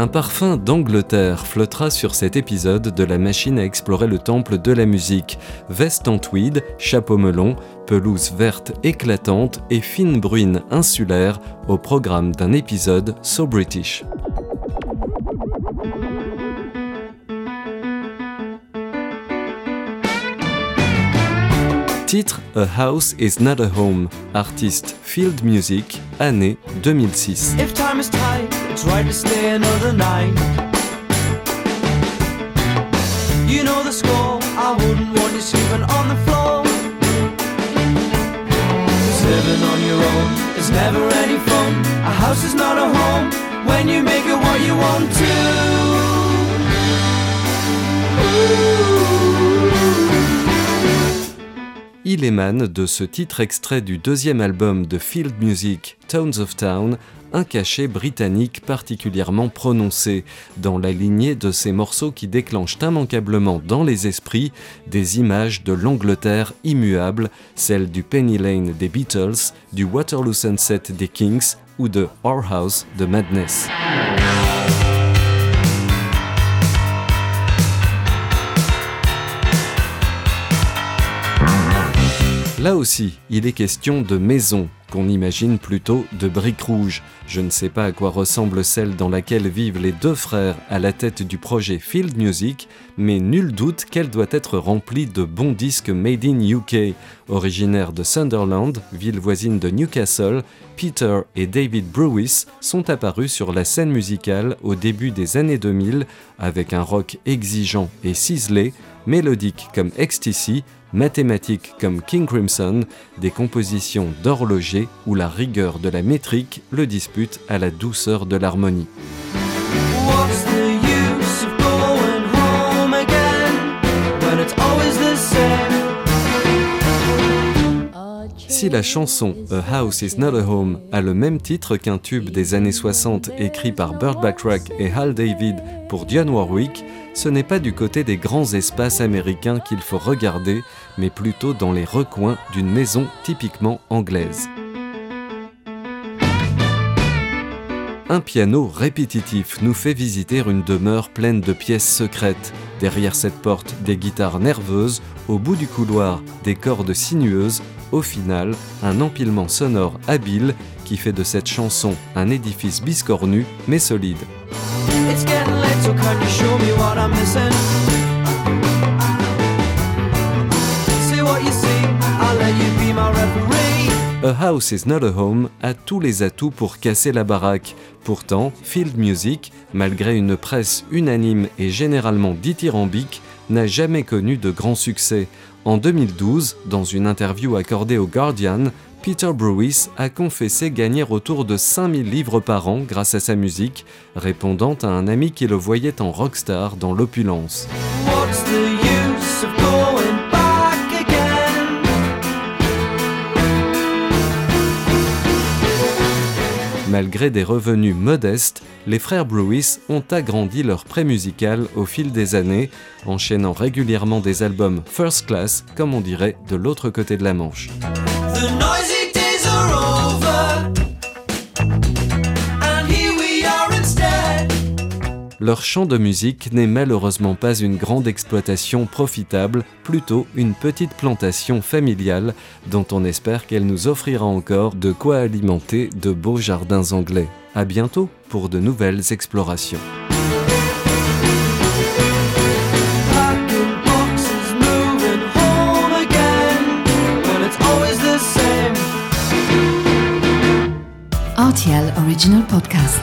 Un parfum d'Angleterre flottera sur cet épisode de la machine à explorer le temple de la musique. Veste en tweed, chapeau melon, pelouse verte éclatante et fine bruine insulaire au programme d'un épisode So British. Titre A House is Not a Home, artiste Field Music, année 2006. If time is tight, right to stay another night. You know the score, I wouldn't want you sleeping on the floor. Cause living on your own is never any fun. A house is not a home when you make it what you want to. Il émane de ce titre extrait du deuxième album de Field Music, Tones of Town, un cachet britannique particulièrement prononcé, dans la lignée de ces morceaux qui déclenchent immanquablement dans les esprits des images de l'Angleterre immuable, celle du Penny Lane des Beatles, du Waterloo Sunset des Kings ou de Our House de Madness. Là aussi, il est question de maison, qu'on imagine plutôt de briques rouges. Je ne sais pas à quoi ressemble celle dans laquelle vivent les deux frères à la tête du projet Field Music, mais nul doute qu'elle doit être remplie de bons disques made in UK. Originaires de Sunderland, ville voisine de Newcastle, Peter et David Brewis sont apparus sur la scène musicale au début des années 2000 avec un rock exigeant et ciselé, mélodique comme XTC, mathématiques comme King Crimson, des compositions d'horloger où la rigueur de la métrique le dispute à la douceur de l'harmonie. Si la chanson A House is Not a Home a le même titre qu'un tube des années 60 écrit par Burt Bacharach et Hal David pour Dionne Warwick, ce n'est pas du côté des grands espaces américains qu'il faut regarder, mais plutôt dans les recoins d'une maison typiquement anglaise. Un piano répétitif nous fait visiter une demeure pleine de pièces secrètes. Derrière cette porte, des guitares nerveuses, au bout du couloir, des cordes sinueuses, au final, un empilement sonore habile qui fait de cette chanson un édifice biscornu mais solide. A House is Not a Home a tous les atouts pour casser la baraque. Pourtant, Field Music, malgré une presse unanime et généralement dithyrambique, n'a jamais connu de grand succès. En 2012, dans une interview accordée au Guardian, Peter Brewis a confessé gagner autour de 5000 livres par an grâce à sa musique, répondant à un ami qui le voyait en rockstar dans l'opulence. Malgré des revenus modestes, les frères Brewis ont agrandi leur prêt musical au fil des années, enchaînant régulièrement des albums first class, comme on dirait de l'autre côté de la Manche. Leur chant de musique n'est malheureusement pas une grande exploitation profitable, plutôt une petite plantation familiale dont on espère qu'elle nous offrira encore de quoi alimenter de beaux jardins anglais. À bientôt pour de nouvelles explorations. RTL Original Podcast.